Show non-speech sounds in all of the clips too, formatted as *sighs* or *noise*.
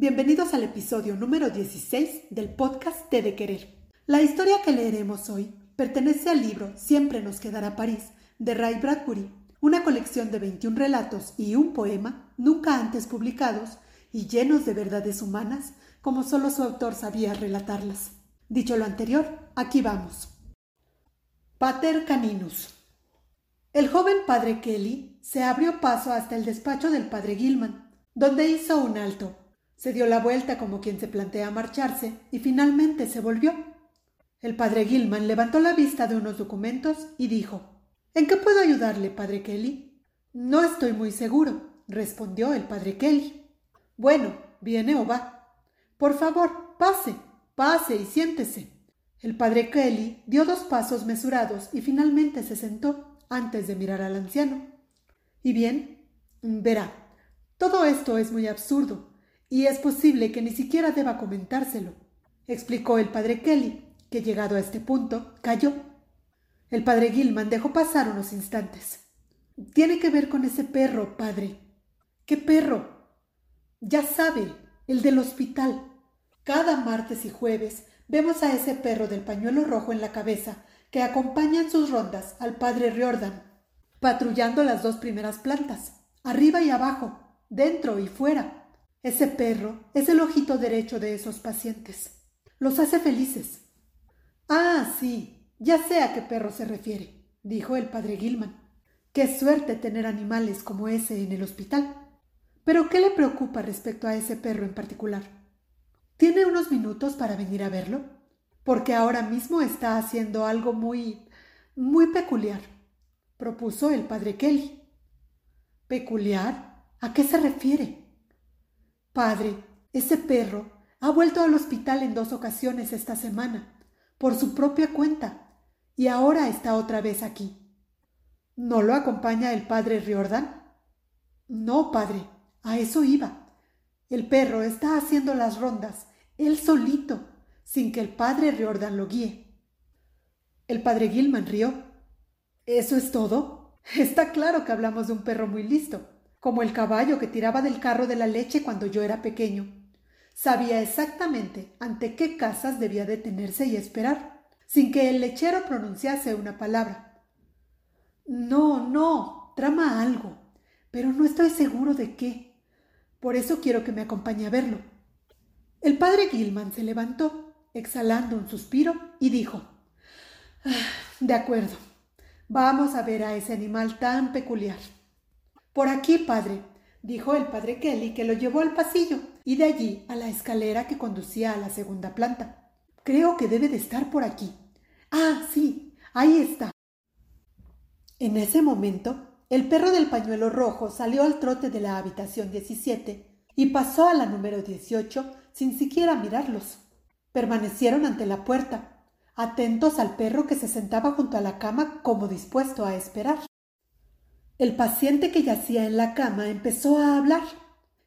Bienvenidos al episodio número 16 del podcast T de Querer. La historia que leeremos hoy pertenece al libro Siempre nos quedará París de Ray Bradbury, una colección de 21 relatos y un poema nunca antes publicados y llenos de verdades humanas como solo su autor sabía relatarlas. Dicho lo anterior, aquí vamos. Pater Caninus. El joven padre Kelly se abrió paso hasta el despacho del padre Gilman, donde hizo un alto se dio la vuelta como quien se plantea marcharse y finalmente se volvió. El padre Gilman levantó la vista de unos documentos y dijo ¿En qué puedo ayudarle, padre Kelly? No estoy muy seguro, respondió el padre Kelly. Bueno, ¿viene o va? Por favor, pase, pase y siéntese. El padre Kelly dio dos pasos mesurados y finalmente se sentó antes de mirar al anciano. Y bien, verá, todo esto es muy absurdo, y es posible que ni siquiera deba comentárselo, explicó el padre Kelly, que llegado a este punto cayó. El padre Gilman dejó pasar unos instantes. Tiene que ver con ese perro, padre. ¿Qué perro? Ya sabe, el del hospital. Cada martes y jueves vemos a ese perro del pañuelo rojo en la cabeza que acompaña en sus rondas al padre Riordan, patrullando las dos primeras plantas, arriba y abajo, dentro y fuera, ese perro es el ojito derecho de esos pacientes. Los hace felices. Ah, sí, ya sé a qué perro se refiere, dijo el padre Gilman. Qué suerte tener animales como ese en el hospital. Pero ¿qué le preocupa respecto a ese perro en particular? ¿Tiene unos minutos para venir a verlo? Porque ahora mismo está haciendo algo muy... muy peculiar, propuso el padre Kelly. ¿Peculiar? ¿A qué se refiere? Padre, ese perro ha vuelto al hospital en dos ocasiones esta semana, por su propia cuenta, y ahora está otra vez aquí. ¿No lo acompaña el padre Riordan? No, padre, a eso iba. El perro está haciendo las rondas, él solito, sin que el padre Riordan lo guíe. El padre Gilman rió. ¿Eso es todo? Está claro que hablamos de un perro muy listo como el caballo que tiraba del carro de la leche cuando yo era pequeño. Sabía exactamente ante qué casas debía detenerse y esperar, sin que el lechero pronunciase una palabra. No, no, trama algo, pero no estoy seguro de qué. Por eso quiero que me acompañe a verlo. El padre Gilman se levantó, exhalando un suspiro, y dijo ah, De acuerdo, vamos a ver a ese animal tan peculiar. Por aquí, padre, dijo el padre Kelly, que lo llevó al pasillo y de allí a la escalera que conducía a la segunda planta. Creo que debe de estar por aquí. Ah, sí, ahí está. En ese momento, el perro del pañuelo rojo salió al trote de la habitación 17 y pasó a la número 18 sin siquiera mirarlos. Permanecieron ante la puerta, atentos al perro que se sentaba junto a la cama como dispuesto a esperar. El paciente que yacía en la cama empezó a hablar,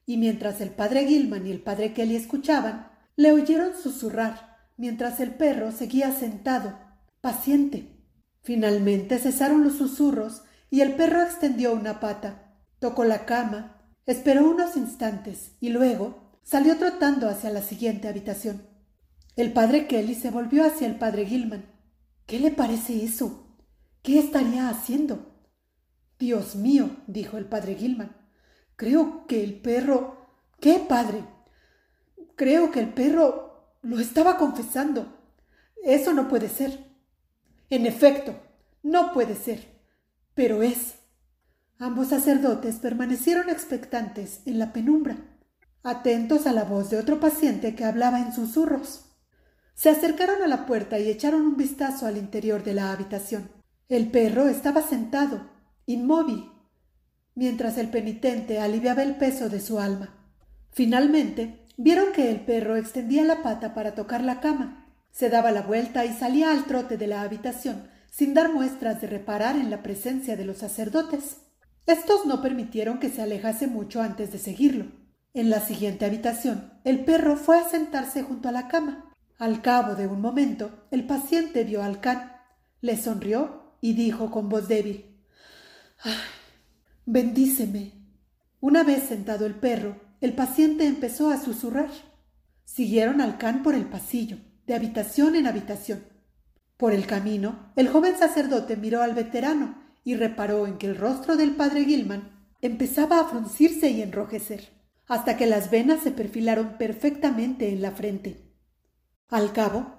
y mientras el padre Gilman y el padre Kelly escuchaban, le oyeron susurrar, mientras el perro seguía sentado, paciente. Finalmente cesaron los susurros y el perro extendió una pata, tocó la cama, esperó unos instantes y luego salió trotando hacia la siguiente habitación. El padre Kelly se volvió hacia el padre Gilman. ¿Qué le parece eso? ¿Qué estaría haciendo? Dios mío, dijo el padre Gilman. Creo que el perro. ¿Qué, padre? Creo que el perro lo estaba confesando. Eso no puede ser. En efecto, no puede ser. Pero es. Ambos sacerdotes permanecieron expectantes en la penumbra, atentos a la voz de otro paciente que hablaba en susurros. Se acercaron a la puerta y echaron un vistazo al interior de la habitación. El perro estaba sentado, inmóvil, mientras el penitente aliviaba el peso de su alma. Finalmente, vieron que el perro extendía la pata para tocar la cama, se daba la vuelta y salía al trote de la habitación, sin dar muestras de reparar en la presencia de los sacerdotes. Estos no permitieron que se alejase mucho antes de seguirlo. En la siguiente habitación, el perro fue a sentarse junto a la cama. Al cabo de un momento, el paciente vio al can, le sonrió y dijo con voz débil *sighs* Bendíceme. Una vez sentado el perro, el paciente empezó a susurrar. Siguieron al can por el pasillo, de habitación en habitación. Por el camino, el joven sacerdote miró al veterano y reparó en que el rostro del padre Gilman empezaba a fruncirse y enrojecer, hasta que las venas se perfilaron perfectamente en la frente. Al cabo,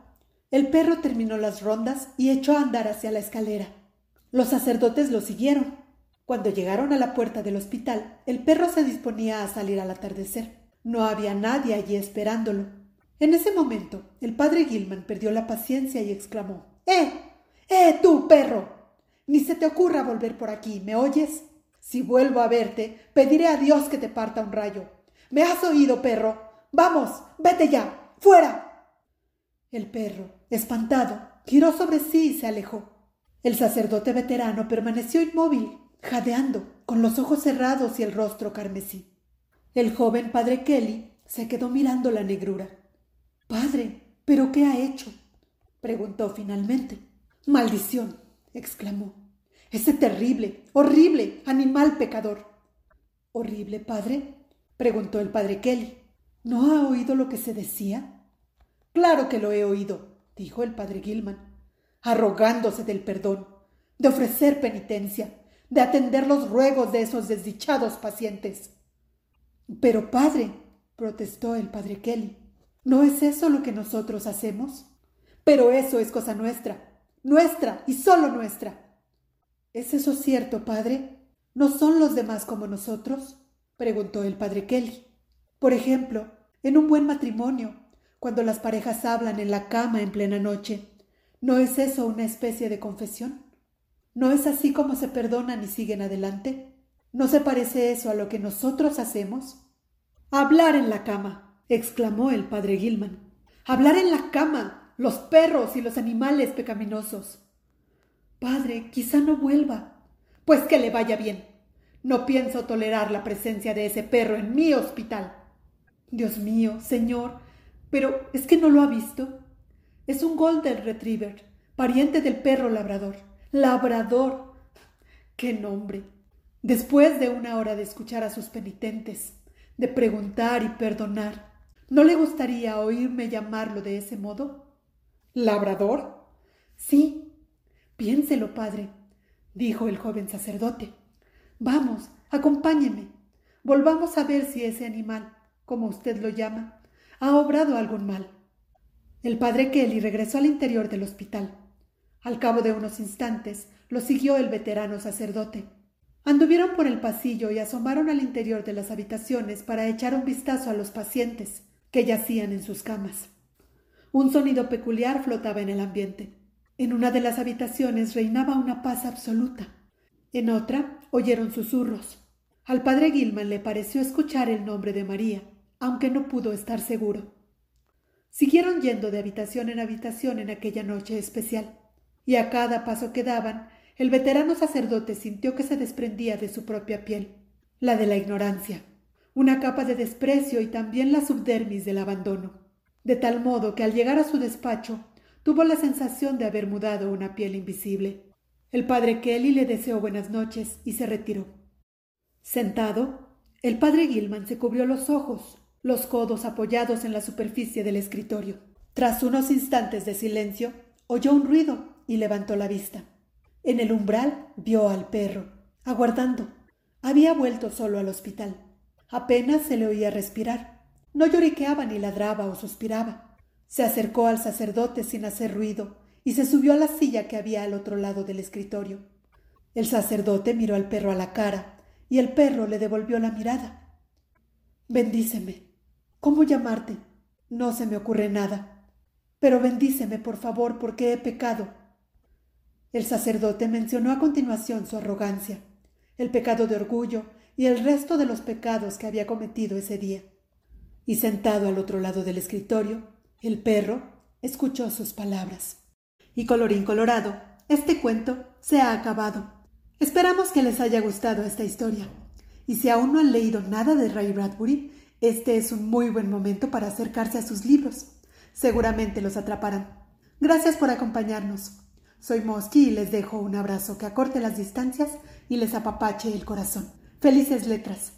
el perro terminó las rondas y echó a andar hacia la escalera. Los sacerdotes lo siguieron. Cuando llegaron a la puerta del hospital, el perro se disponía a salir al atardecer. No había nadie allí esperándolo. En ese momento, el padre Gilman perdió la paciencia y exclamó ¡Eh! ¡Eh, tú, perro! Ni se te ocurra volver por aquí, ¿me oyes? Si vuelvo a verte, pediré a Dios que te parta un rayo. ¿Me has oído, perro? Vamos, vete ya, fuera. El perro, espantado, giró sobre sí y se alejó. El sacerdote veterano permaneció inmóvil, jadeando, con los ojos cerrados y el rostro carmesí. El joven padre Kelly se quedó mirando la negrura. Padre, ¿pero qué ha hecho? preguntó finalmente. Maldición, exclamó. Ese terrible, horrible animal pecador. ¿Horrible, padre? preguntó el padre Kelly. ¿No ha oído lo que se decía? Claro que lo he oído, dijo el padre Gilman, arrogándose del perdón, de ofrecer penitencia, de atender los ruegos de esos desdichados pacientes. Pero, padre, protestó el padre Kelly, ¿no es eso lo que nosotros hacemos? Pero eso es cosa nuestra, nuestra y solo nuestra. ¿Es eso cierto, padre? ¿No son los demás como nosotros? preguntó el padre Kelly. Por ejemplo, en un buen matrimonio, cuando las parejas hablan en la cama en plena noche, ¿no es eso una especie de confesión? ¿No es así como se perdonan y siguen adelante? ¿No se parece eso a lo que nosotros hacemos? Hablar en la cama, exclamó el padre Gilman. Hablar en la cama los perros y los animales pecaminosos. Padre, quizá no vuelva. Pues que le vaya bien. No pienso tolerar la presencia de ese perro en mi hospital. Dios mío, señor, pero ¿es que no lo ha visto? Es un Golden Retriever, pariente del perro labrador. Labrador. ¡Qué nombre! Después de una hora de escuchar a sus penitentes, de preguntar y perdonar, ¿no le gustaría oírme llamarlo de ese modo? ¿Labrador? Sí. Piénselo, padre, dijo el joven sacerdote. Vamos, acompáñeme. Volvamos a ver si ese animal, como usted lo llama, ha obrado algún mal. El padre Kelly regresó al interior del hospital. Al cabo de unos instantes lo siguió el veterano sacerdote. Anduvieron por el pasillo y asomaron al interior de las habitaciones para echar un vistazo a los pacientes que yacían en sus camas. Un sonido peculiar flotaba en el ambiente. En una de las habitaciones reinaba una paz absoluta. En otra oyeron susurros. Al padre Gilman le pareció escuchar el nombre de María, aunque no pudo estar seguro. Siguieron yendo de habitación en habitación en aquella noche especial, y a cada paso que daban, el veterano sacerdote sintió que se desprendía de su propia piel, la de la ignorancia, una capa de desprecio y también la subdermis del abandono de tal modo que al llegar a su despacho tuvo la sensación de haber mudado una piel invisible. El padre Kelly le deseó buenas noches y se retiró. Sentado, el padre Gilman se cubrió los ojos, los codos apoyados en la superficie del escritorio. Tras unos instantes de silencio, oyó un ruido y levantó la vista. En el umbral vio al perro, aguardando. Había vuelto solo al hospital. Apenas se le oía respirar. No lloriqueaba ni ladraba o suspiraba. Se acercó al sacerdote sin hacer ruido y se subió a la silla que había al otro lado del escritorio. El sacerdote miró al perro a la cara y el perro le devolvió la mirada. Bendíceme. ¿Cómo llamarte? No se me ocurre nada. Pero bendíceme, por favor, porque he pecado. El sacerdote mencionó a continuación su arrogancia, el pecado de orgullo y el resto de los pecados que había cometido ese día y sentado al otro lado del escritorio, el perro escuchó sus palabras. Y colorín colorado, este cuento se ha acabado. Esperamos que les haya gustado esta historia. Y si aún no han leído nada de Ray Bradbury, este es un muy buen momento para acercarse a sus libros. Seguramente los atraparán. Gracias por acompañarnos. Soy Mosky y les dejo un abrazo que acorte las distancias y les apapache el corazón. Felices letras.